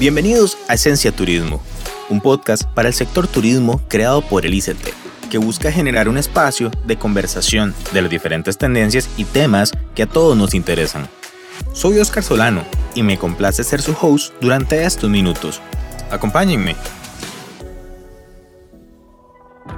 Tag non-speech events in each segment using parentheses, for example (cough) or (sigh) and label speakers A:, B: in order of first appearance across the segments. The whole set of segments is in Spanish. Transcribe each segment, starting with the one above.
A: Bienvenidos a Esencia Turismo, un podcast para el sector turismo creado por el ICT, que busca generar un espacio de conversación de las diferentes tendencias y temas que a todos nos interesan. Soy Oscar Solano y me complace ser su host durante estos minutos. Acompáñenme.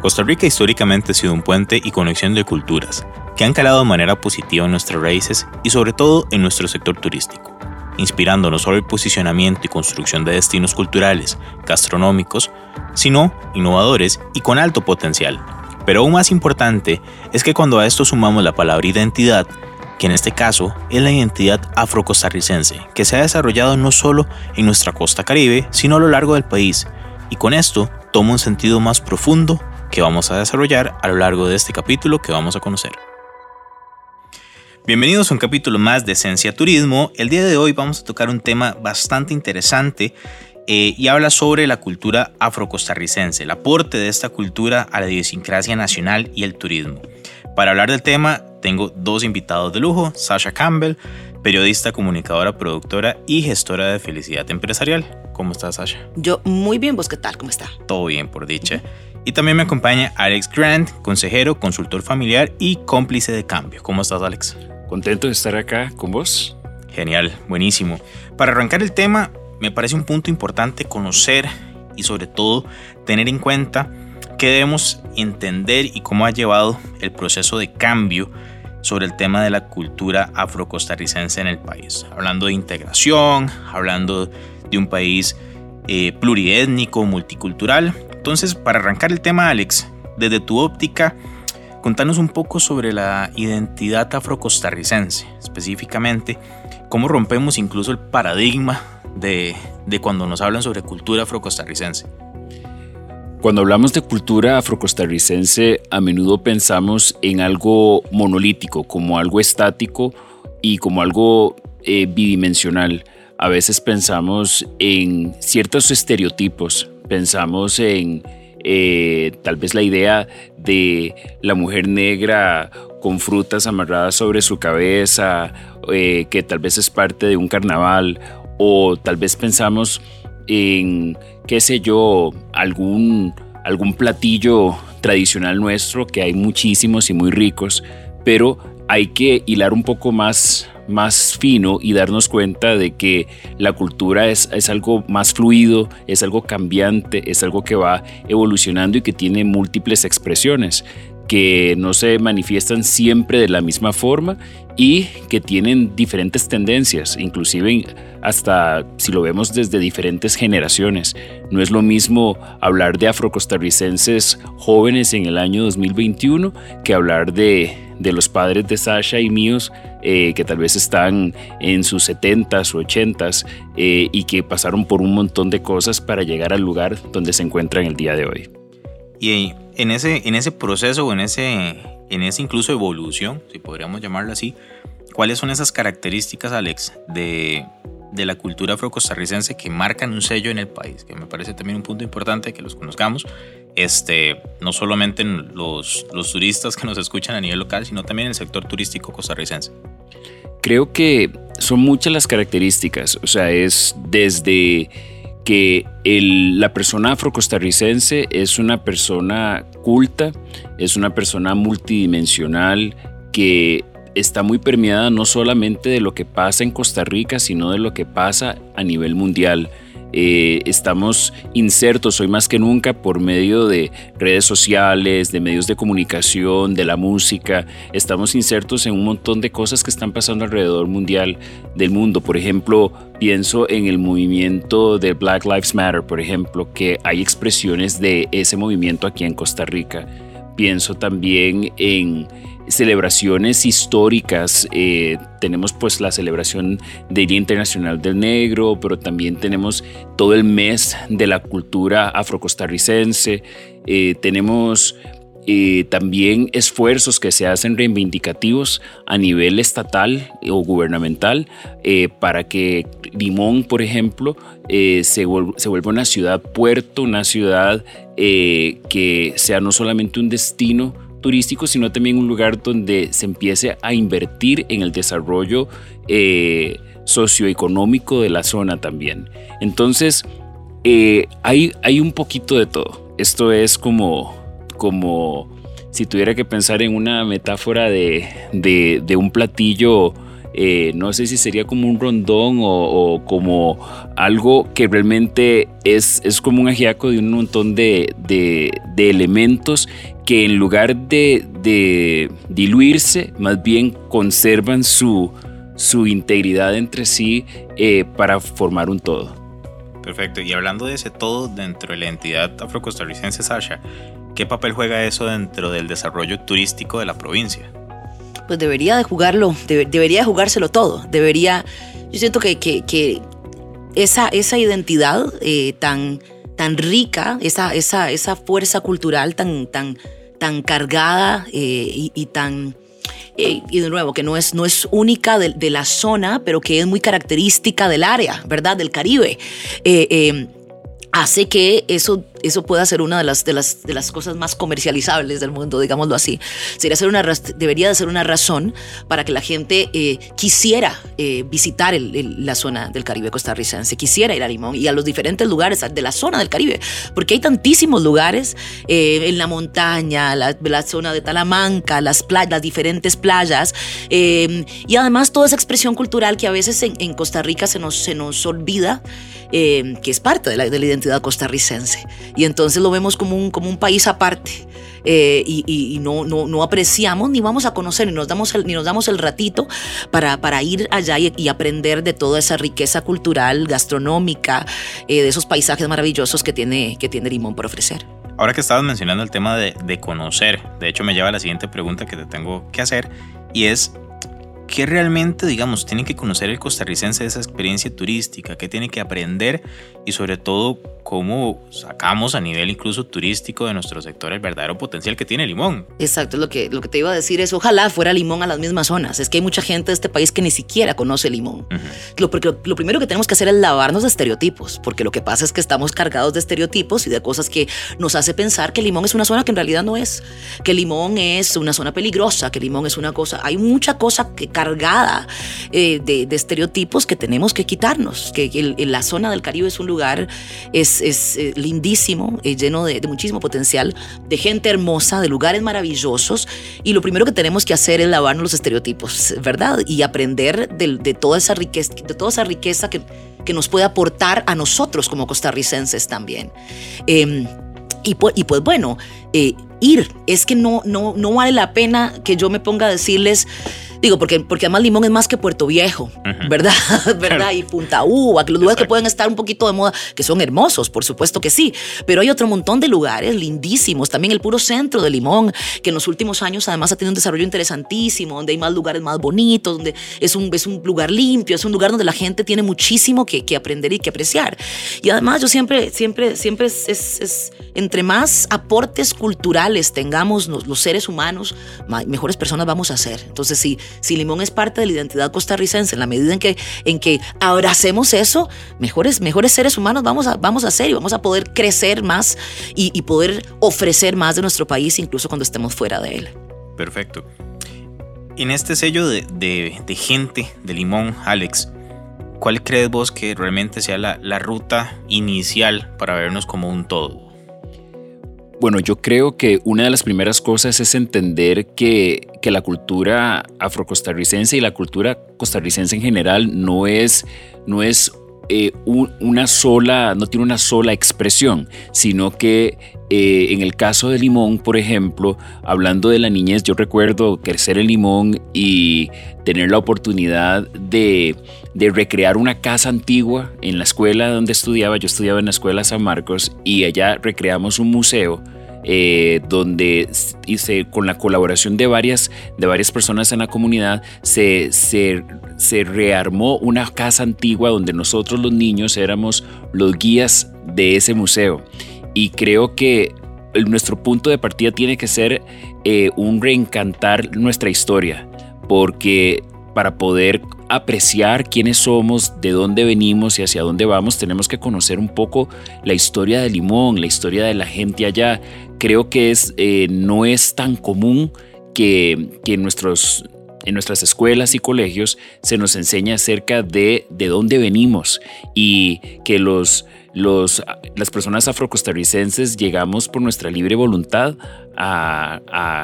A: Costa Rica históricamente ha sido un puente y conexión de culturas, que han calado de manera positiva en nuestras raíces y sobre todo en nuestro sector turístico, inspirando no solo el posicionamiento y construcción de destinos culturales, gastronómicos, sino innovadores y con alto potencial. Pero aún más importante es que cuando a esto sumamos la palabra identidad, que en este caso es la identidad afrocostarricense, que se ha desarrollado no solo en nuestra costa caribe, sino a lo largo del país, y con esto toma un sentido más profundo que vamos a desarrollar a lo largo de este capítulo que vamos a conocer. Bienvenidos a un capítulo más de Esencia Turismo. El día de hoy vamos a tocar un tema bastante interesante eh, y habla sobre la cultura afrocostarricense, el aporte de esta cultura a la idiosincrasia nacional y el turismo. Para hablar del tema tengo dos invitados de lujo, Sasha Campbell, periodista, comunicadora, productora y gestora de felicidad empresarial. ¿Cómo estás, Sasha?
B: Yo muy bien, ¿vos qué tal? ¿Cómo está?
A: Todo bien, por dicha. Y también me acompaña Alex Grant, consejero, consultor familiar y cómplice de cambio. ¿Cómo estás, Alex?
C: Contento de estar acá con vos.
A: Genial, buenísimo. Para arrancar el tema, me parece un punto importante conocer y sobre todo tener en cuenta qué debemos entender y cómo ha llevado el proceso de cambio sobre el tema de la cultura afrocostarricense en el país. Hablando de integración, hablando de un país eh, pluriétnico, multicultural entonces, para arrancar el tema, Alex, desde tu óptica, contanos un poco sobre la identidad afrocostarricense, específicamente, cómo rompemos incluso el paradigma de, de cuando nos hablan sobre cultura afrocostarricense.
C: Cuando hablamos de cultura afrocostarricense, a menudo pensamos en algo monolítico, como algo estático y como algo eh, bidimensional. A veces pensamos en ciertos estereotipos, pensamos en eh, tal vez la idea de la mujer negra con frutas amarradas sobre su cabeza, eh, que tal vez es parte de un carnaval, o tal vez pensamos en, qué sé yo, algún, algún platillo tradicional nuestro, que hay muchísimos y muy ricos, pero hay que hilar un poco más más fino y darnos cuenta de que la cultura es, es algo más fluido, es algo cambiante, es algo que va evolucionando y que tiene múltiples expresiones que no se manifiestan siempre de la misma forma y que tienen diferentes tendencias, inclusive hasta si lo vemos desde diferentes generaciones. No es lo mismo hablar de afrocostarricenses jóvenes en el año 2021 que hablar de, de los padres de Sasha y míos eh, que tal vez están en sus 70s o 80s eh, y que pasaron por un montón de cosas para llegar al lugar donde se encuentran el día de hoy.
A: Y en ese, en ese proceso en ese, en esa incluso evolución, si podríamos llamarlo así, ¿cuáles son esas características, Alex, de, de la cultura afrocostarricense que marcan un sello en el país? Que me parece también un punto importante que los conozcamos este, no solamente en los, los turistas que nos escuchan a nivel local, sino también el sector turístico costarricense?
C: Creo que son muchas las características, o sea, es desde que la persona afrocostarricense es una persona culta, es una persona multidimensional que está muy permeada no solamente de lo que pasa en Costa Rica, sino de lo que pasa a nivel mundial. Eh, estamos insertos hoy más que nunca por medio de redes sociales, de medios de comunicación, de la música. Estamos insertos en un montón de cosas que están pasando alrededor mundial del mundo. Por ejemplo, pienso en el movimiento de Black Lives Matter, por ejemplo, que hay expresiones de ese movimiento aquí en Costa Rica. Pienso también en celebraciones históricas. Eh, tenemos pues la celebración del Día Internacional del Negro, pero también tenemos todo el mes de la cultura afrocostarricense. Eh, tenemos eh, también esfuerzos que se hacen reivindicativos a nivel estatal o gubernamental para que Limón, por ejemplo, se, se, vuelva una ciudad puerto, una ciudad que sea no solamente un destino, turístico, sino también un lugar donde se empiece a invertir en el desarrollo eh, socioeconómico de la zona también. Entonces, eh, hay, hay un poquito de todo. Esto es como, como si tuviera que pensar en una metáfora de, de un platillo eh, no sé si sería como un rondón o, como algo que realmente es, es como un ajiaco de un montón de, elementos que en lugar de, diluirse, más bien conservan su, su integridad entre sí eh, para formar un todo.
A: Perfecto, y hablando de ese todo dentro de la entidad afrocostarricense, Sasha, ¿qué papel juega eso dentro del desarrollo turístico de la provincia?
B: Pues debería de jugarlo, debería de jugárselo todo. Debería, yo siento que, que, esa, esa identidad eh, tan, tan rica, esa, esa, esa fuerza cultural tan, tan, tan cargada eh, y, tan... Eh, y de nuevo, que no es, no es única de, la zona, pero que es muy característica del área, ¿verdad? Del Caribe hace que eso, eso pueda ser una de las, de, las, de las cosas más comercializables del mundo, digámoslo así. Sería ser una, debería de ser una razón para que la gente eh, quisiera eh, visitar la zona del Caribe costarricense, quisiera ir a Limón y a los diferentes lugares de la zona del Caribe, porque hay tantísimos lugares eh, en la montaña, la, la, zona de Talamanca, las, playas, diferentes playas, y además toda esa expresión cultural que a veces en, en Costa Rica se nos, se nos olvida. Eh, que es parte de la, de la, identidad costarricense. Y entonces lo vemos como un, como un país aparte. Eh, y, no, no, no, apreciamos ni vamos a conocer ni nos damos el, ni nos damos el ratito para, para ir allá y, aprender de toda esa riqueza cultural, gastronómica, eh, de esos paisajes maravillosos que tiene, que tiene Limón por ofrecer.
A: Ahora que estabas mencionando el tema de, de conocer, de hecho me lleva a la siguiente pregunta que te tengo que hacer y es ¿Qué realmente, digamos, tiene que conocer el costarricense de esa experiencia turística? ¿Qué tiene que aprender? Y sobre todo, ¿cómo sacamos a nivel incluso turístico de nuestro sector el verdadero potencial que tiene Limón?
B: Exacto, lo que, lo que te iba a decir es, ojalá fuera Limón a las mismas zonas. Es que hay mucha gente de este país que ni siquiera conoce Limón. lo, porque lo, primero que tenemos que hacer es lavarnos de estereotipos, porque lo que pasa es que estamos cargados de estereotipos y de cosas que nos hace pensar que Limón es una zona que en realidad no es, que Limón es una zona peligrosa, que Limón es una cosa, hay mucha cosa que cargada eh, de, estereotipos que tenemos que quitarnos, que la zona del Caribe es un lugar, es, es eh, lindísimo, eh, lleno de, muchísimo potencial, de gente hermosa, de lugares maravillosos, y lo primero que tenemos que hacer es lavarnos los estereotipos, ¿verdad? Y aprender de, toda esa riqueza, de toda esa riqueza que, que nos puede aportar a nosotros como costarricenses también. Em, y, pues, y, pues, bueno, ir, es que no, no, no vale la pena que yo me ponga a decirles Digo, porque, porque además Limón es más que Puerto Viejo, ¿verdad? (laughs) ¿verdad? Y Punta Uva, que los lugares que pueden estar un poquito de moda, que son hermosos, por supuesto que sí. Pero hay otro montón de lugares lindísimos. También el puro centro de Limón, que en los últimos años además ha tenido un desarrollo interesantísimo, donde hay más lugares más bonitos, donde es un, es un lugar limpio, es un lugar donde la gente tiene muchísimo que, que aprender y que apreciar. Y además yo siempre, siempre, siempre es, es, entre más aportes culturales tengamos los, los seres humanos, mejores personas vamos a ser. Entonces, sí, si Limón es parte de la identidad costarricense, en la medida en que, en que abracemos eso, mejores, mejores seres humanos vamos a, vamos a ser y vamos a poder crecer más y, poder ofrecer más de nuestro país incluso cuando estemos fuera de él.
A: Perfecto. En este sello de, de, gente de Limón, Alex, ¿cuál crees vos que realmente sea la, la ruta inicial para vernos como un todo?
C: Bueno, yo creo que una de las primeras cosas es entender que, la cultura afrocostarricense y la cultura costarricense en general no es, no es eh, una sola, no tiene una sola expresión, sino que eh, en el caso de Limón, por ejemplo, hablando de la niñez, yo recuerdo crecer en Limón y tener la oportunidad de, de, recrear una casa antigua en la escuela donde estudiaba. Yo estudiaba en la escuela San Marcos y allá recreamos un museo eh, donde hice, con la colaboración de varias, de varias personas en la comunidad se, se, se rearmó una casa antigua donde nosotros los niños éramos los guías de ese museo. Y creo que nuestro punto de partida tiene que ser eh, un reencantar nuestra historia, porque para poder apreciar quiénes somos, de dónde venimos y hacia dónde vamos, tenemos que conocer un poco la historia de Limón, la historia de la gente allá, creo que es, eh, no es tan común que, que nuestros, en nuestras escuelas y colegios se nos enseña acerca de, de dónde venimos y que los, los, las personas afrocostarricenses llegamos por nuestra libre voluntad a,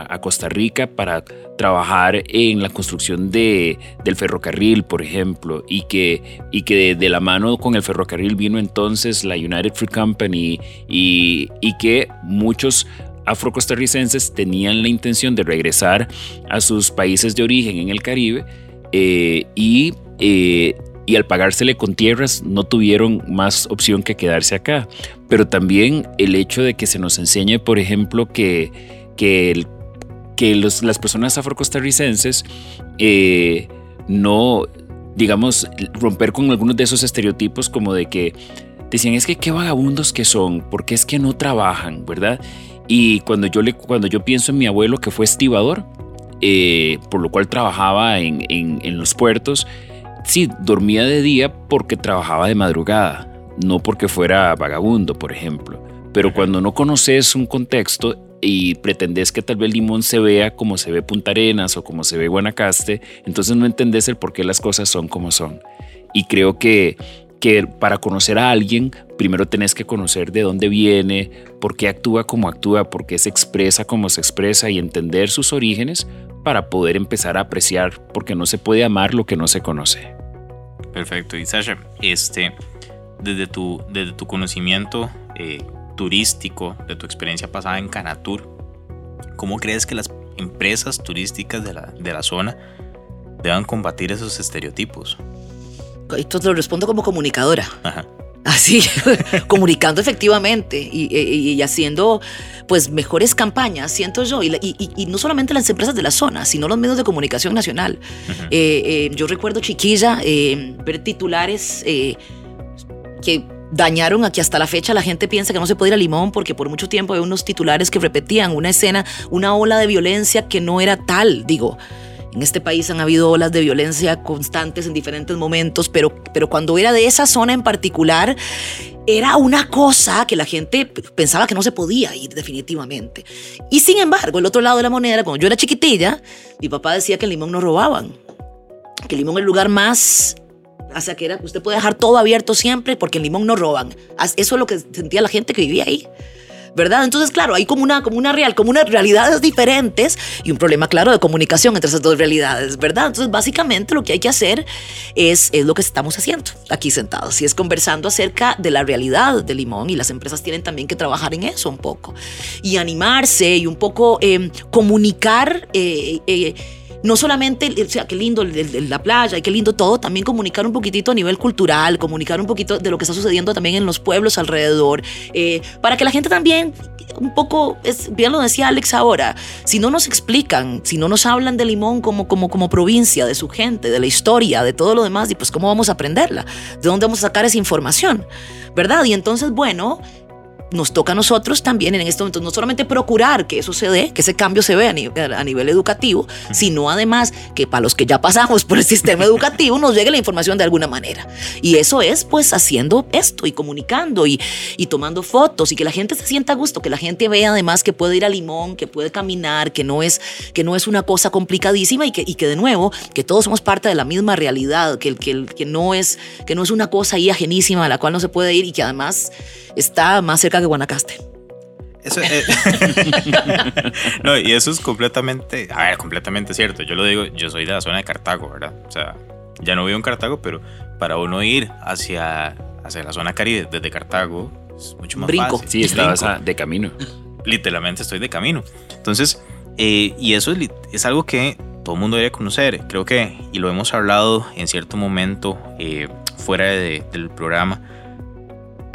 C: a, Costa Rica para trabajar en la construcción de, del ferrocarril, por ejemplo, y que, y que de, la mano con el ferrocarril vino entonces la United Fruit Company y, y que muchos afrocostarricenses tenían la intención de regresar a sus países de origen en el Caribe eh, y, eh, y al pagársele con tierras no tuvieron más opción que quedarse acá. Pero también el hecho de que se nos enseñe, por ejemplo, que, que, que las personas afrocostarricenses eh, no, digamos, romper con algunos de esos estereotipos como de que decían es que qué vagabundos que son, porque es que no trabajan, ¿verdad? Y cuando yo, le, cuando yo pienso en mi abuelo que fue estibador, eh, por lo cual trabajaba en, en, los puertos, sí, dormía de día porque trabajaba de madrugada, no porque fuera vagabundo, por ejemplo. Pero cuando no conoces un contexto y pretendes que tal vez Limón se vea como se ve Punta Arenas o como se ve Guanacaste, entonces no entendés el por qué las cosas son como son. Y creo que que para conocer a alguien, primero tenés que conocer de dónde viene, por qué actúa como actúa, por qué se expresa como se expresa y entender sus orígenes para poder empezar a apreciar, porque no se puede amar lo que no se conoce.
A: Perfecto. Y Sasha, este, desde, tu, desde tu conocimiento eh, turístico, de tu experiencia pasada en Canatur, ¿cómo crees que las empresas turísticas de la, de la zona deban combatir esos estereotipos?
B: esto te lo respondo como comunicadora. Así, (laughs) comunicando efectivamente y, haciendo pues mejores campañas, siento yo, y, no solamente las empresas de la zona, sino los medios de comunicación nacional. Eh, eh, yo recuerdo chiquilla eh, ver titulares que dañaron a que hasta la fecha la gente piensa que no se puede ir a Limón porque por mucho tiempo hay unos titulares que repetían una escena, una ola de violencia que no era tal, digo. En este país han habido olas de violencia constantes en diferentes momentos, pero, pero cuando era de esa zona en particular, era una cosa que la gente pensaba que no se podía ir definitivamente. Y sin embargo, el otro lado de la moneda, cuando yo era chiquitilla, mi papá decía que el limón no robaban, que el limón es el lugar más o sea, que era, usted puede dejar todo abierto siempre porque el limón no roban. Eso es lo que sentía la gente que vivía ahí. ¿Verdad? Entonces, claro, hay como una, como una real, como unas realidades diferentes y un problema, claro, de comunicación entre esas dos realidades, ¿verdad? Entonces, básicamente lo que hay que hacer es, es lo que estamos haciendo aquí sentados y es conversando acerca de la realidad de Limón y las empresas tienen también que trabajar en eso un poco y animarse y un poco eh, comunicar. Eh, eh, no solamente, o sea, qué lindo la playa y qué lindo todo, también comunicar un poquitito a nivel cultural, comunicar un poquito de lo que está sucediendo también en los pueblos alrededor, eh, para que la gente también un poco, es, bien lo decía Alex ahora, si no nos explican, si no nos hablan de Limón como, como, como provincia, de su gente, de la historia, de todo lo demás, y pues cómo vamos a aprenderla, de dónde vamos a sacar esa información, ¿verdad? Y entonces, bueno, nos toca a nosotros también en este momento no solamente procurar que eso se dé, que ese cambio se vea a, nivel, educativo, sino además que para los que ya pasamos por el sistema educativo nos llegue la información de alguna manera. Y eso es pues haciendo esto y comunicando y, y tomando fotos y que la gente se sienta a gusto, que la gente vea además que puede ir a Limón, que puede caminar, que no es, que no es una cosa complicadísima y que, y que de nuevo, que todos somos parte de la misma realidad, que, que, que, no es, que no es una cosa ahí ajenísima a la cual no se puede ir y que además está más cerca que Guanacaste.
A: Eso, eh, (laughs) no, y eso es completamente, a ver, completamente cierto. Yo lo digo, yo soy de la zona de Cartago, ¿verdad? O sea, ya no vivo en Cartago, pero para uno ir hacia, hacia la zona caribe desde Cartago es mucho más
C: Brinco.
A: fácil.
C: Sí, estabas de camino.
A: Literalmente estoy de camino. Entonces, eh, y eso es, es, algo que todo el mundo debe conocer. Creo que, y lo hemos hablado en cierto momento eh, fuera de, del programa,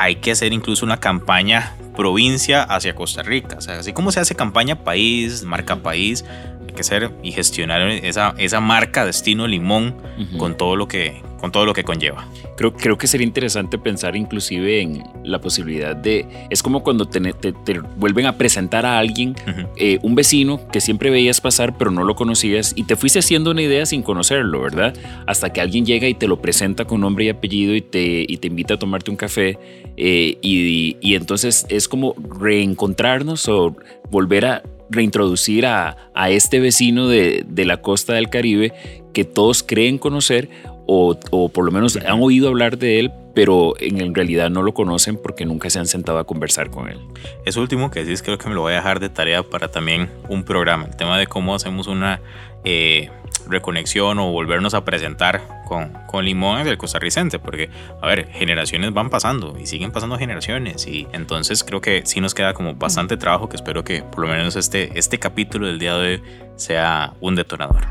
A: hay que hacer incluso una campaña provincia hacia Costa Rica. O sea, así como se hace campaña país, marca país, hay que hacer y gestionar esa, esa marca destino limón con todo lo que con todo lo que conlleva.
C: Creo, creo que sería interesante pensar inclusive en la posibilidad de, es como cuando te, te, vuelven a presentar a alguien, eh, un vecino que siempre veías pasar pero no lo conocías y te fuiste haciendo una idea sin conocerlo, ¿verdad? Hasta que alguien llega y te lo presenta con nombre y apellido y te, y te invita a tomarte un café eh, y, y entonces es como reencontrarnos o volver a reintroducir a, a este vecino de, de, la costa del Caribe que todos creen conocer o, o, por lo menos han oído hablar de él, pero en realidad no lo conocen porque nunca se han sentado a conversar con él.
A: Eso último que decís creo que me lo voy a dejar de tarea para también un programa, el tema de cómo hacemos una... Eh, reconexión o volvernos a presentar con, con Limón el costarricense, porque, a ver, generaciones van pasando y siguen pasando generaciones y entonces creo que sí nos queda como bastante trabajo que espero que por lo menos este, este capítulo del día de hoy sea un detonador.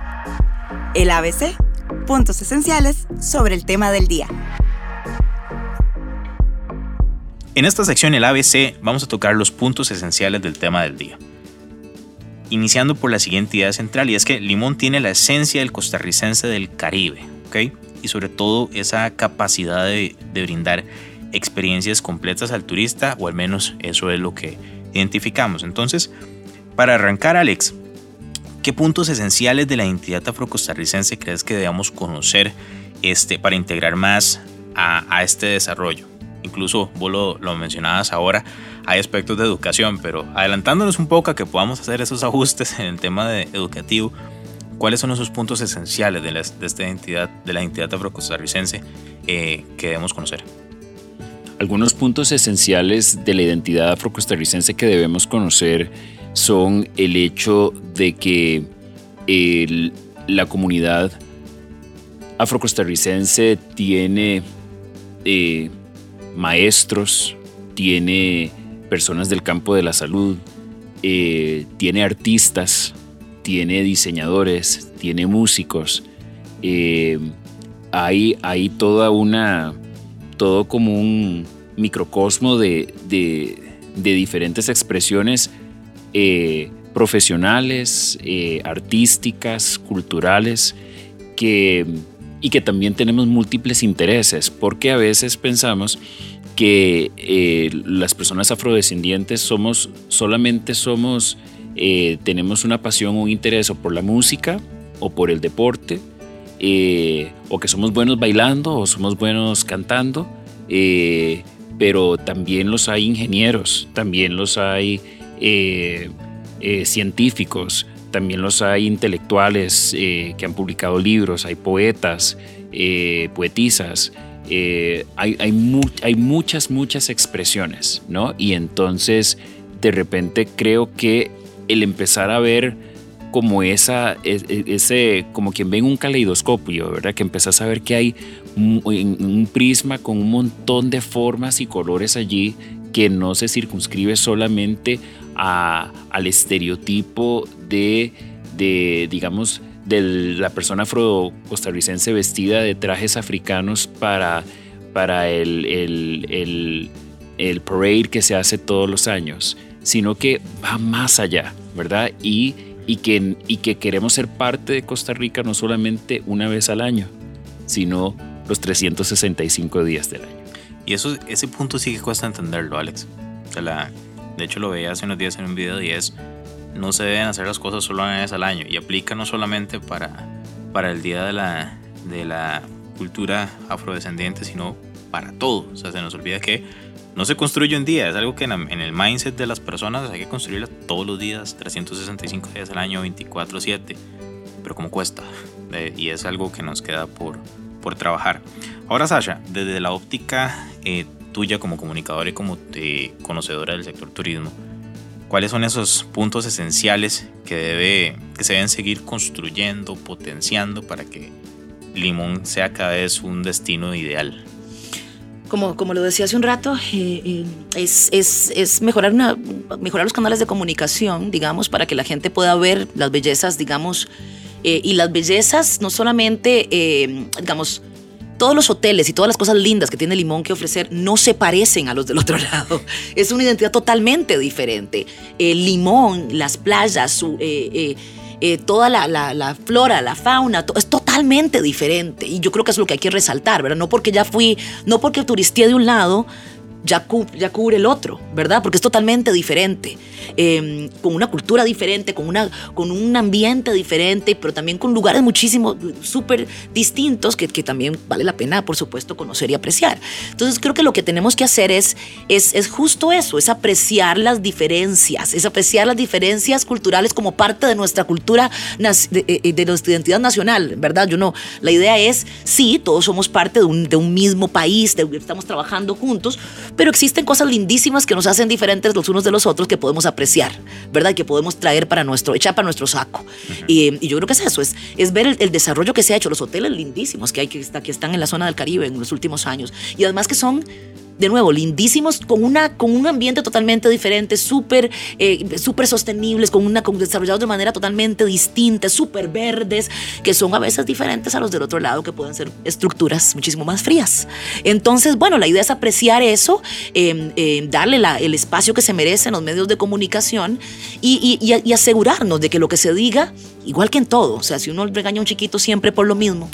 D: El ABC, puntos esenciales sobre el tema del día.
A: En esta sección, el ABC, vamos a tocar los puntos esenciales del tema del día iniciando por la siguiente idea central, y es que Limón tiene la esencia del costarricense del Caribe, ¿ok? Y sobre todo esa capacidad de, brindar experiencias completas al turista, o al menos eso es lo que identificamos. Entonces, para arrancar, Alex, ¿qué puntos esenciales de la identidad afrocostarricense crees que debamos conocer este, para integrar más a, a este desarrollo? Incluso vos lo, lo mencionabas ahora, hay aspectos de educación, pero adelantándonos un poco a que podamos hacer esos (laughs) ajustes en el tema de educativo, ¿cuáles son esos puntos esenciales de, de esta identidad, de la identidad afrocostarricense eh, que debemos conocer?
C: Algunos puntos esenciales de la identidad afrocostarricense que debemos conocer son el hecho de que la comunidad afrocostarricense tiene eh, maestros, tiene personas del campo de la salud, eh, tiene artistas, tiene diseñadores, tiene músicos. Eh, hay, toda una, todo como un microcosmo de, diferentes expresiones eh, profesionales, artísticas, culturales, que, y que también tenemos múltiples intereses, porque a veces pensamos que eh, las personas afrodescendientes somos, solamente somos, eh, tenemos una pasión un interés o por la música o por el deporte, eh, o que somos buenos bailando o somos buenos cantando, pero también los hay ingenieros, también los hay científicos, también los hay intelectuales que han publicado libros, hay poetas, poetisas. Eh, hay, hay, muchas, muchas expresiones, ¿no? Y entonces, de repente creo que el empezar a ver como esa, e, e, ese, como quien ve en un caleidoscopio, ¿verdad? Que empezás a ver que hay un prisma con un montón de formas y colores allí que no se circunscribe solamente al estereotipo de, de digamos, de la persona afro-costarricense vestida de trajes africanos para, para el, el, el, parade que se hace todos los años, sino que va más allá, ¿verdad? Y, y, que, y que queremos ser parte de Costa Rica no solamente una vez al año, sino los 365 días del año.
A: Y eso, ese punto sí que cuesta entenderlo, Alex. la, de hecho, lo veía hace unos días en un video y es no se deben hacer las cosas solo una vez al año y aplica no solamente para, para el Día de la, de la Cultura Afrodescendiente, sino para todo. O sea, se nos olvida que no se construye un día, es algo que en, el mindset de las personas hay que construirla todos los días, 365 días al año, 24/7, pero como cuesta, y es algo que nos queda por, por trabajar. Ahora, Sasha, desde la óptica eh, tuya como comunicadora y como eh, conocedora del sector turismo, cuáles son esos puntos esenciales que, debe, que se deben seguir construyendo, potenciando para que Limón sea cada vez un destino ideal.
B: Como, como lo decía hace un rato, eh, eh, es, es, es, mejorar, una, mejorar los canales de comunicación, digamos, para que la gente pueda ver las bellezas, digamos, y las bellezas no solamente, digamos, todos los hoteles y todas las cosas lindas que tiene Limón que ofrecer no se parecen a los del otro (laughs) lado. Es una identidad totalmente diferente. El Limón, las playas, eh, eh, eh, toda la, flora, la fauna, es totalmente diferente. Y yo creo que es lo que hay que resaltar, ¿verdad? No porque ya fui, no porque turisté de un lado, ya, ya cubre el otro, ¿verdad? Porque es totalmente diferente, em, con una cultura diferente, con, una, con un ambiente diferente, pero también con lugares muchísimo, súper distintos que, que, también vale la pena, por supuesto, conocer y apreciar. Entonces creo que lo que tenemos que hacer es, es, es justo eso, es apreciar las diferencias, es apreciar las diferencias culturales como parte de nuestra cultura, de, eh, de nuestra identidad nacional, ¿verdad? Yo no, la idea es, sí, todos somos parte de un, de un mismo país, de, estamos trabajando juntos, pero existen cosas lindísimas que nos hacen diferentes los unos de los otros que podemos apreciar, ¿verdad? Y que podemos traer para nuestro, echar para nuestro saco. y, yo creo que es eso, es, es ver el, desarrollo que se ha hecho, los hoteles lindísimos que hay que, que están en la zona del Caribe en los últimos años. Y además que son de nuevo, lindísimos, con, una, con un ambiente totalmente diferente, súper eh, súper sostenibles, con una, con desarrollados de manera totalmente distinta, súper verdes, que son a veces diferentes a los del otro lado, que pueden ser estructuras muchísimo más frías. Entonces, bueno, la idea es apreciar eso, em, em, darle el espacio que se merece en los medios de comunicación y, y, y asegurarnos de que lo que se diga, igual que en todo, o sea, si uno regaña a un chiquito siempre por lo mismo,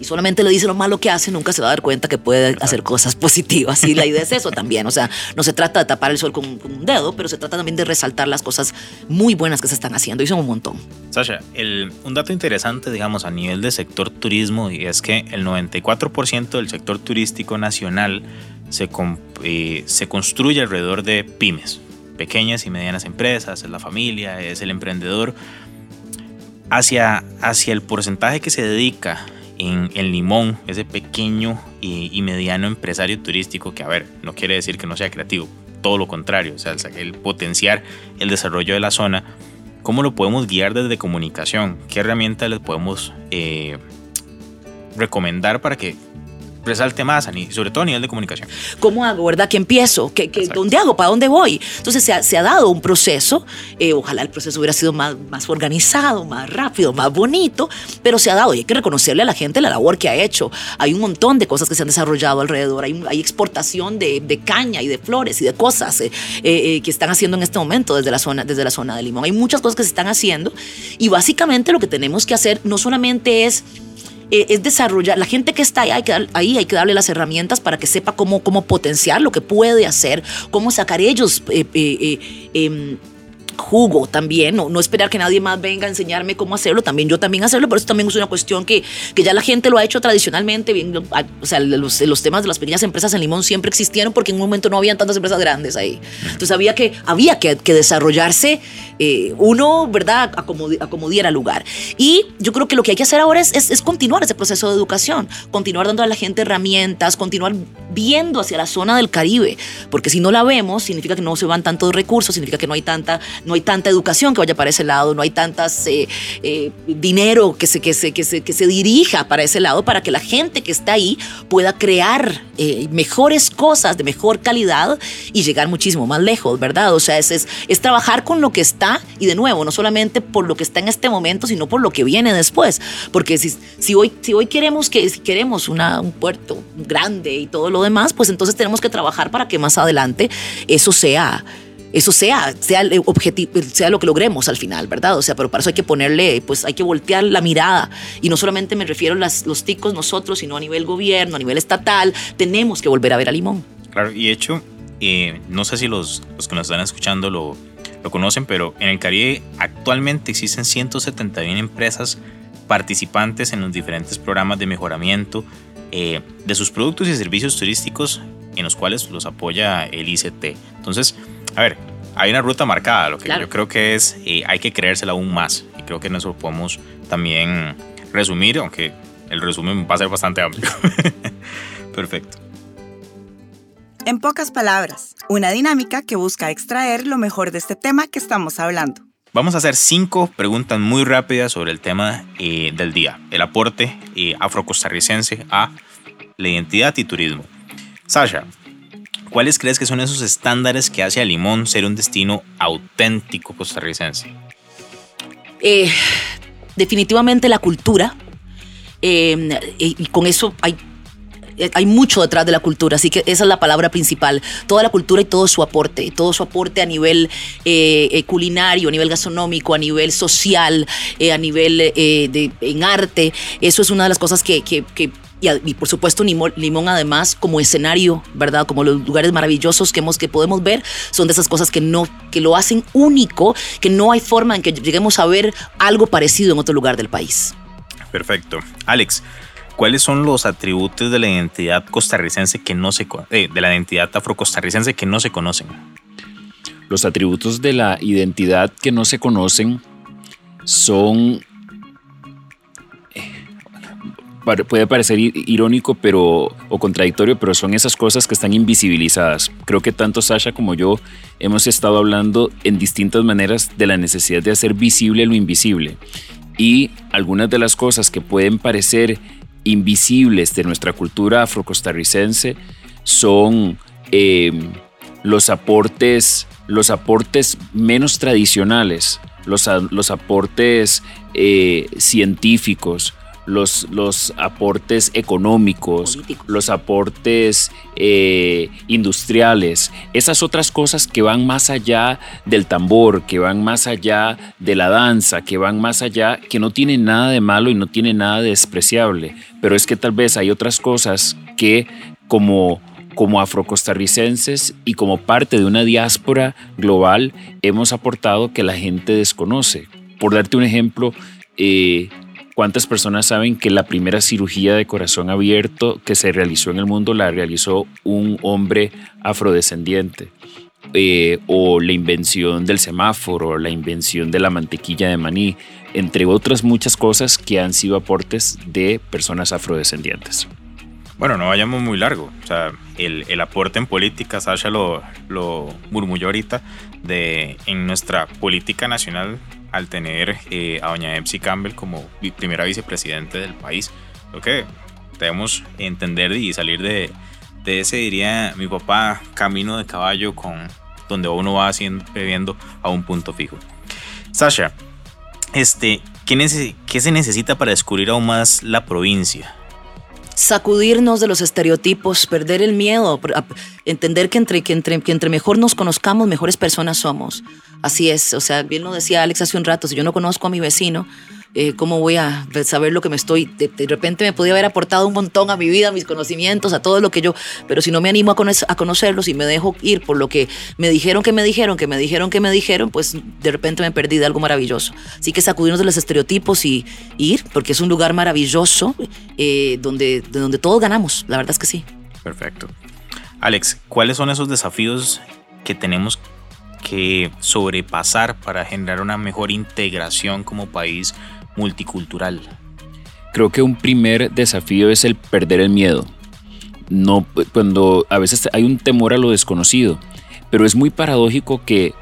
B: y solamente le dice lo malo que hace, nunca se va a dar cuenta que puede hacer cosas positivas. Y la idea es eso también. O sea, no se trata de tapar el sol con, un dedo, pero se trata también de resaltar las cosas muy buenas que se están haciendo. Y son un montón.
A: Sasha, el, un dato interesante, digamos, a nivel de sector turismo, y es que el 94% del sector turístico nacional se, eh, se construye alrededor de pymes, pequeñas y medianas empresas, es la familia, es el emprendedor. Hacia, hacia el porcentaje que se dedica en, el Limón, ese pequeño y, mediano empresario turístico que, a ver, no quiere decir que no sea creativo, todo lo contrario, o sea, el, potenciar el desarrollo de la zona, ¿cómo lo podemos guiar desde comunicación? ¿Qué herramientas les podemos eh, recomendar para que resalte más, sobre todo a nivel de comunicación.
B: ¿Cómo hago, verdad? ¿Qué empiezo? ¿Qué, qué, ¿Dónde hago? ¿Para dónde voy? Entonces se ha, se ha dado un proceso, eh, ojalá el proceso hubiera sido más, más organizado, más rápido, más bonito, pero se ha dado y hay que reconocerle a la gente la labor que ha hecho. Hay un montón de cosas que se han desarrollado alrededor, hay, hay exportación de, de, caña y de flores y de cosas eh, eh, que están haciendo en este momento desde la, zona, desde la zona de Limón. Hay muchas cosas que se están haciendo y básicamente lo que tenemos que hacer no solamente es eh, es desarrollar, la gente que está ahí hay, que ahí hay que darle las herramientas para que sepa cómo, cómo potenciar lo que puede hacer, cómo sacar ellos eh, eh, em, jugo también, no, no esperar que nadie más venga a enseñarme cómo hacerlo, también yo también hacerlo, pero eso también es una cuestión que, que ya la gente lo ha hecho tradicionalmente, bien, o sea, los, los, temas de las pequeñas empresas en Limón siempre existieron porque en un momento no habían tantas empresas grandes ahí. Entonces había que, había que, desarrollarse eh, uno, ¿verdad?, a como, a como, diera lugar. Y yo creo que lo que hay que hacer ahora es, es, es continuar ese proceso de educación, continuar dando a la gente herramientas, continuar viendo hacia la zona del Caribe, porque si no la vemos, significa que no se van tantos recursos, significa que no hay tanta no hay tanta educación que vaya para ese lado, no hay tantas eh, eh, dinero que se, que, se, que, se, que se dirija para ese lado para que la gente que está ahí pueda crear eh, mejores cosas de mejor calidad y llegar muchísimo más lejos, ¿verdad? O sea, es, es, es, trabajar con lo que está y de nuevo, no solamente por lo que está en este momento, sino por lo que viene después. Porque si, si, hoy, si hoy queremos, que, si queremos una, un puerto grande y todo lo demás, pues entonces tenemos que trabajar para que más adelante eso sea eso sea, sea objetivo, sea lo que logremos al final, ¿verdad? O sea, pero para eso hay que ponerle, pues hay que voltear la mirada. Y no solamente me refiero a los ticos nosotros, sino a nivel gobierno, a nivel estatal, tenemos que volver a ver a Limón.
A: Claro, y de hecho, eh, no sé si los, los, que nos están escuchando lo, lo conocen, pero en el Caribe actualmente existen 171 empresas participantes en los diferentes programas de mejoramiento eh, de sus productos y servicios turísticos en los cuales los apoya el ICT. Entonces, a ver, hay una ruta marcada, lo que yo creo que es, eh, hay que creérsela aún más. Y creo que en eso podemos también resumir, aunque el resumen va a ser bastante amplio. (laughs) Perfecto.
D: En pocas palabras, una dinámica que busca extraer lo mejor de este tema que estamos hablando.
A: Vamos a hacer cinco preguntas muy rápidas sobre el tema eh, del día, el aporte eh, afrocostarricense a la identidad y turismo. Sasha, ¿Cuáles crees que son esos estándares que hace a Limón ser un destino auténtico costarricense?
B: Eh, definitivamente la cultura. Eh, y con eso hay hay mucho detrás de la cultura, así que esa es la palabra principal. Toda la cultura y todo su aporte, todo su aporte a nivel eh, eh, culinario, a nivel gastronómico, a nivel social, a nivel de, en arte. Eso es una de las cosas que, que, y, por supuesto Limón, además como escenario, ¿verdad? Como los lugares maravillosos que, hemos, que podemos ver, son de esas cosas que, no, que lo hacen único, que no hay forma en que lleguemos a ver algo parecido en otro lugar del país.
A: Perfecto. Alex, ¿cuáles son los atributos de la identidad costarricense que no se eh, de la identidad afrocostarricense que no se conocen?
C: Los atributos de la identidad que no se conocen son puede parecer irónico pero, o contradictorio, pero son esas cosas que están invisibilizadas. Creo que tanto Sasha como yo hemos estado hablando en distintas maneras de la necesidad de hacer visible lo invisible y algunas de las cosas que pueden parecer invisibles de nuestra cultura afrocostarricense son eh, los aportes los aportes menos tradicionales, los, los aportes eh, científicos, los, los aportes económicos, los aportes eh, industriales, esas otras cosas que van más allá del tambor, que van más allá de la danza, que van más allá, que no tienen nada de malo y no tienen nada de despreciable, pero es que tal vez hay otras cosas que como como afrocostarricenses y como parte de una diáspora global hemos aportado que la gente desconoce. Por darte un ejemplo, eh, ¿Cuántas personas saben que la primera cirugía de corazón abierto que se realizó en el mundo la realizó un hombre afrodescendiente? Eh, o la invención del semáforo, la invención de la mantequilla de maní, entre otras muchas cosas que han sido aportes de personas afrodescendientes.
A: Bueno, no vayamos muy largo. O sea, el, aporte en política, Sasha lo, lo murmulló ahorita, de en nuestra política nacional al tener eh, a doña Epsi Campbell como primera vicepresidente del país. Creo que debemos entender y salir de, ese, diría mi papá, camino de caballo con donde uno va haciendo, viviendo a un punto fijo. Sasha, este, ¿qué, ¿qué se necesita para descubrir aún más la provincia?
B: Sacudirnos de los estereotipos, perder el miedo, entender que entre, que entre, que entre mejor nos conozcamos, mejores personas somos. Así es, o sea, bien lo decía Alex hace un rato, si yo no conozco a mi vecino, eh, ¿cómo voy a saber lo que me estoy? De, repente me podía haber aportado un montón a mi vida, a mis conocimientos, a todo lo que yo, pero si no me animo a, conocerlos y me dejo ir por lo que me dijeron que me dijeron, que me dijeron que me dijeron, pues de repente me perdí de algo maravilloso. Así que sacudirnos de los estereotipos y, ir, porque es un lugar maravilloso eh, donde, de donde todos ganamos, la verdad es que sí.
A: Perfecto. Alex, ¿cuáles son esos desafíos que tenemos que sobrepasar para generar una mejor integración como país multicultural?
C: Creo que un primer desafío es el perder el miedo. No, cuando a veces hay un temor a lo desconocido, pero es muy paradójico que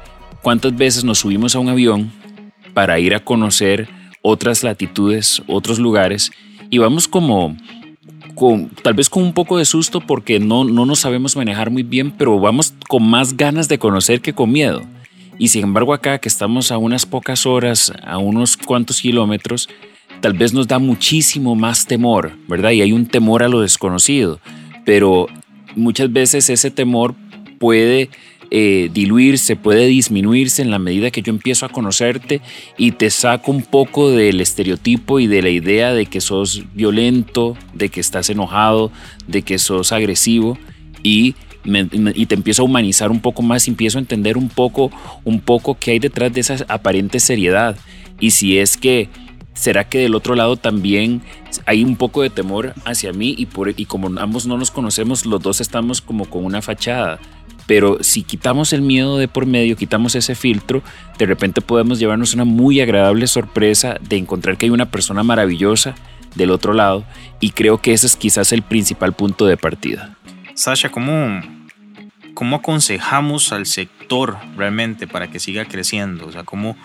C: cuántas veces nos subimos a un avión para ir a conocer otras latitudes, otros lugares, y vamos como tal vez con un poco de susto porque no, no nos sabemos manejar muy bien, pero vamos con más ganas de conocer que con miedo. Y sin embargo acá que estamos a unas pocas horas, a unos cuantos kilómetros, tal vez nos da muchísimo más temor, ¿verdad? Y hay un temor a lo desconocido, pero muchas veces ese temor puede eh, diluirse, puede disminuirse en la medida que yo empiezo a conocerte y te saco un poco del estereotipo y de la idea de que sos violento, de que estás enojado, de que sos agresivo y y te empiezo a humanizar un poco más y empiezo a entender un poco, un poco qué hay detrás de esa aparente seriedad. Y si es que, ¿será que del otro lado también hay un poco de temor hacia mí? Y, por, y como ambos no nos conocemos, los dos estamos como con una fachada. Pero si quitamos el miedo de por medio, quitamos ese filtro, de repente podemos llevarnos una muy agradable sorpresa de encontrar que hay una persona maravillosa del otro lado. Y creo que ese es quizás el principal punto de partida.
A: Sasha, ¿cómo, ¿cómo aconsejamos al sector realmente para que siga creciendo? O sea, ¿cómo,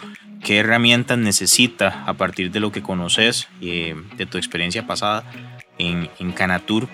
A: ¿qué herramientas necesita a partir de lo que conoces eh, de tu experiencia pasada en, en Canatur?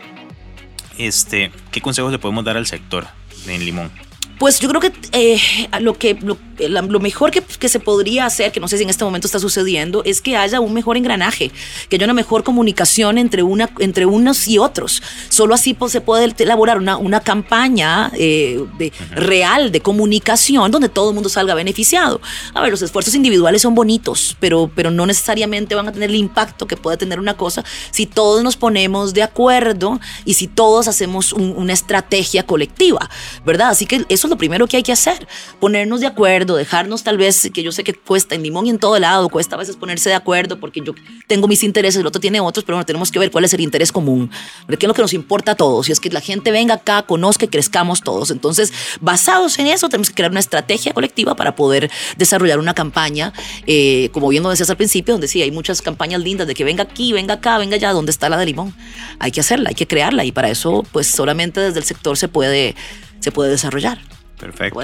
A: Este, ¿Qué consejos le podemos dar al sector en Limón?
B: Pues yo creo que eh, lo que lo, lo mejor que, que, se podría hacer, que no sé si en este momento está sucediendo, es que haya un mejor engranaje, que haya una mejor comunicación entre, una, entre unos y otros. Solo así pues, se puede elaborar una, una campaña eh, de, real de comunicación donde todo el mundo salga beneficiado. A ver, los esfuerzos individuales son bonitos, pero, pero no necesariamente van a tener el impacto que puede tener una cosa si todos nos ponemos de acuerdo y si todos hacemos una estrategia colectiva, ¿verdad? Así que eso lo primero que hay que hacer, ponernos de acuerdo, dejarnos tal vez, que yo sé que cuesta en limón y en todo lado, cuesta a veces ponerse de acuerdo porque yo tengo mis intereses, el otro tiene otros, pero bueno, tenemos que ver cuál es el interés común, qué es lo que nos importa a todos, y es que la gente venga acá, conozca y crezcamos todos. Entonces, basados en eso, tenemos que crear una estrategia colectiva para poder desarrollar una campaña, eh, como bien lo decías al principio, donde sí, hay muchas campañas lindas de que venga aquí, venga acá, venga allá, ¿dónde está la de limón? Hay que hacerla, hay que crearla, y para eso, pues solamente desde el sector se puede, se puede desarrollar.
A: Perfecto.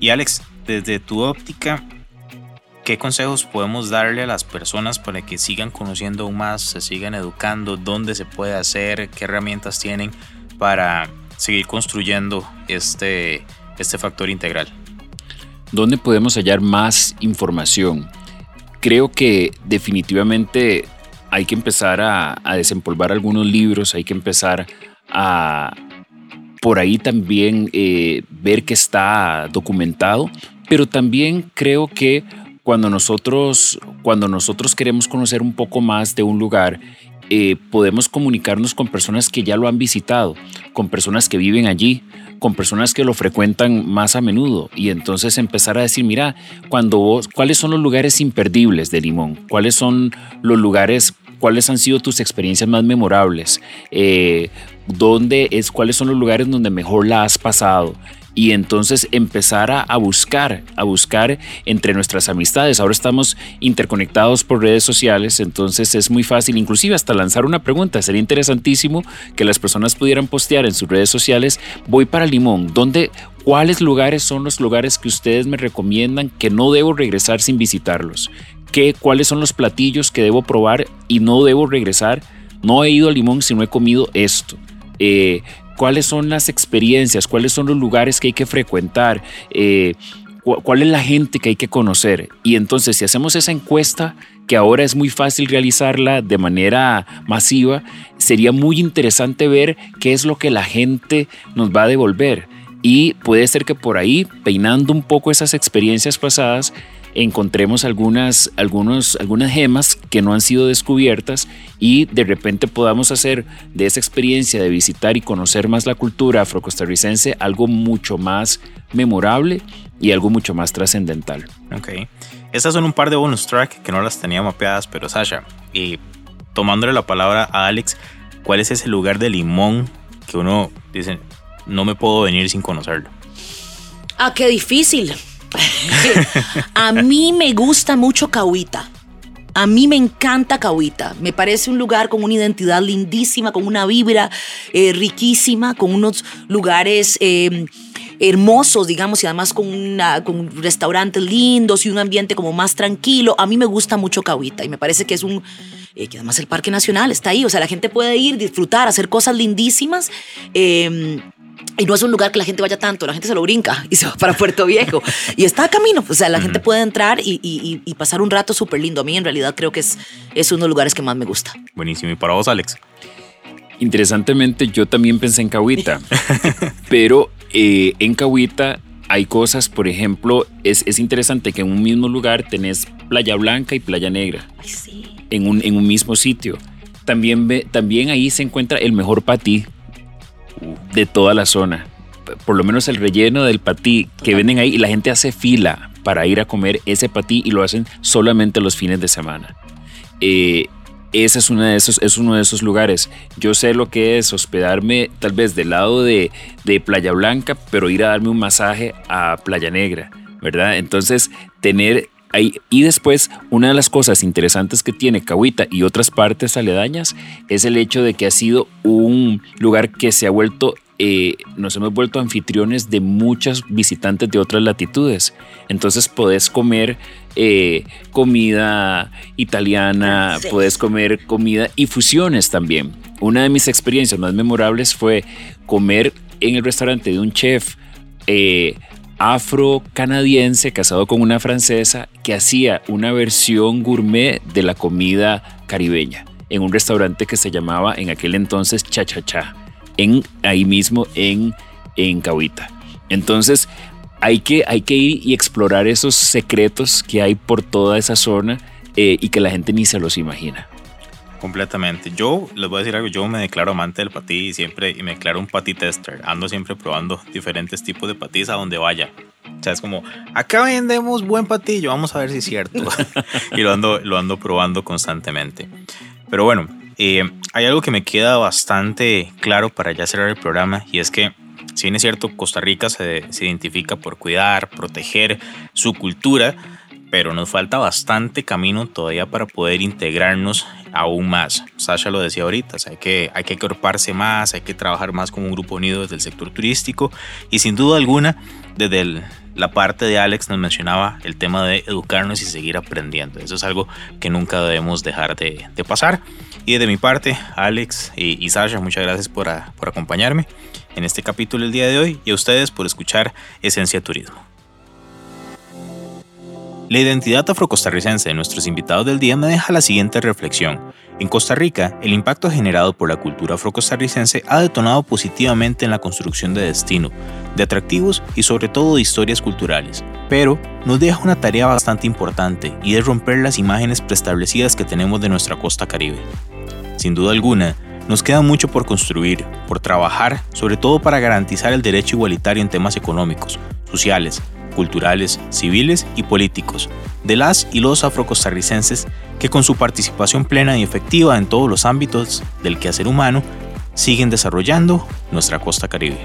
A: Y Alex, desde tu óptica, ¿qué consejos podemos darle a las personas para que sigan conociendo aún más, se sigan educando, dónde se puede hacer, qué herramientas tienen para seguir construyendo este, este factor integral?
C: ¿Dónde podemos hallar más información? Creo que definitivamente hay que empezar a, a desempolvar algunos libros, hay que empezar a, por ahí también eh, ver que está documentado, pero también creo que cuando nosotros, cuando nosotros queremos conocer un poco más de un lugar, eh, podemos comunicarnos con personas que ya lo han visitado, con personas que viven allí, con personas que lo frecuentan más a menudo y entonces empezar a decir, mira, cuando vos, ¿cuáles son los lugares imperdibles de Limón? ¿Cuáles son los lugares cuáles han sido tus experiencias más memorables, eh, dónde es, cuáles son los lugares donde mejor la has pasado y entonces empezar a, buscar, a buscar entre nuestras amistades. Ahora estamos interconectados por redes sociales, entonces es muy fácil, inclusive hasta lanzar una pregunta. Sería interesantísimo que las personas pudieran postear en sus redes sociales, voy para Limón, ¿dónde, cuáles lugares son los lugares que ustedes me recomiendan que no debo regresar sin visitarlos? ¿Qué, ¿Cuáles son los platillos que debo probar y no debo regresar? No he ido a Limón si no he comido esto. Eh, cuáles son las experiencias, cuáles son los lugares que hay que frecuentar, eh, cuál es la gente que hay que conocer. Y entonces si hacemos esa encuesta, que ahora es muy fácil realizarla de manera masiva, sería muy interesante ver qué es lo que la gente nos va a devolver. Y puede ser que por ahí, peinando un poco esas experiencias pasadas, encontremos algunas, algunos, algunas gemas que no han sido descubiertas y de repente podamos hacer de esa experiencia de visitar y conocer más la cultura afrocostarricense algo mucho más memorable y algo mucho más trascendental.
A: Ok. Estas son un par de bonus track que no las tenía mapeadas, pero Sasha, y tomándole la palabra a Alex, ¿cuál es ese lugar de limón que uno dice, no me puedo venir sin conocerlo?
B: Ah, qué difícil. A mí me gusta mucho Cahuita. A mí me encanta Cahuita. Me parece un lugar con una identidad lindísima, con una vibra eh, riquísima, con unos lugares em, hermosos, digamos, y además con, una, con restaurantes lindos y un ambiente como más tranquilo. A mí me gusta mucho Cahuita y me parece que es un... Eh, que además el Parque Nacional está ahí, o sea, la gente puede ir, disfrutar, hacer cosas lindísimas. Em, y no es un lugar que la gente vaya tanto, la gente se lo brinca y se va para Puerto Viejo. y está a camino, o sea, la gente puede entrar y, y, pasar un rato súper lindo. A mí en realidad creo que es, es uno de los lugares que más me gusta.
A: Buenísimo. ¿Y para vos, Alex?
C: Interesantemente, yo también pensé en Cahuita, (laughs) pero eh, en Cahuita hay cosas, por ejemplo, es, es, interesante que en un mismo lugar tenés Playa Blanca y Playa Negra.
B: Ay, sí.
C: en, un, en un mismo sitio. También, ve, también ahí se encuentra el mejor patí de toda la zona. Por lo menos el relleno del patí que venden ahí y la gente hace fila para ir a comer ese patí y lo hacen solamente los fines de semana. Eh, ese es, de esos, es uno de esos lugares. Yo sé lo que es hospedarme tal vez del lado de, de Playa Blanca, pero ir a darme un masaje a Playa Negra, ¿verdad? Entonces, tener y después, una de las cosas interesantes que tiene Cahuita y otras partes aledañas es el hecho de que ha sido un lugar que se ha vuelto, eh, nos hemos vuelto anfitriones de muchos visitantes de otras latitudes. Entonces podés comer eh, comida italiana, puedes comer comida y fusiones también. Una de mis experiencias más memorables fue comer en el restaurante de un chef eh, afro-canadiense casado con una francesa que hacía una versión gourmet de la comida caribeña en un restaurante que se llamaba en aquel entonces Cha Cha Cha, en, ahí mismo en, en Cahuita. Entonces hay que, hay que ir y explorar esos secretos que hay por toda esa zona eh, y que la gente ni se los imagina.
A: Completamente. Yo les voy a decir algo, yo me declaro amante del patí y siempre y me declaro un patí tester. Ando siempre probando diferentes tipos de patís a donde vaya. O sea, es como, acá vendemos buen patillo, vamos a ver si es cierto. (laughs) y lo ando, lo ando probando constantemente. Pero bueno, eh, hay algo que me queda bastante claro para ya cerrar el programa y es que si bien es cierto, Costa Rica se, se identifica por cuidar, proteger su cultura, pero nos falta bastante camino todavía para poder integrarnos aún más. Sasha lo decía ahorita, hay, que, hay que agruparse más, hay que trabajar más como un grupo unido desde el sector turístico y sin duda alguna desde la parte de Alex nos mencionaba el tema de educarnos y seguir aprendiendo. Eso es algo que nunca debemos dejar de, pasar. Y de mi parte, Alex y, y Sasha, muchas gracias por, por acompañarme en este capítulo el día de hoy y a ustedes por escuchar Esencia Turismo. La identidad afrocostarricense de nuestros invitados del día me deja la siguiente reflexión. En Costa Rica, el impacto generado por la cultura afrocostarricense ha detonado positivamente en la construcción de destino, de atractivos y sobre todo de historias culturales. Pero nos deja una tarea bastante importante y es romper las imágenes preestablecidas que tenemos de nuestra costa caribe. Sin duda alguna, nos queda mucho por construir, por trabajar, sobre todo para garantizar el derecho igualitario en temas económicos, sociales, culturales, civiles y políticos de las y los afrocostarricenses que con su participación plena y efectiva en todos los ámbitos del quehacer humano siguen desarrollando nuestra costa caribe.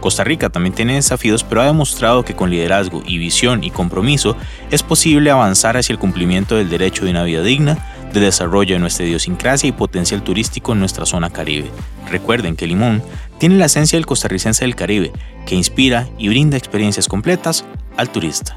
A: Costa Rica también tiene desafíos, pero ha demostrado que con liderazgo y visión y compromiso es posible avanzar hacia el cumplimiento del derecho de una vida digna, de desarrollo de nuestra idiosincrasia y potencial turístico en nuestra zona caribe. Recuerden que Limón tiene la esencia del costarricense del Caribe, que inspira y brinda experiencias completas al turista.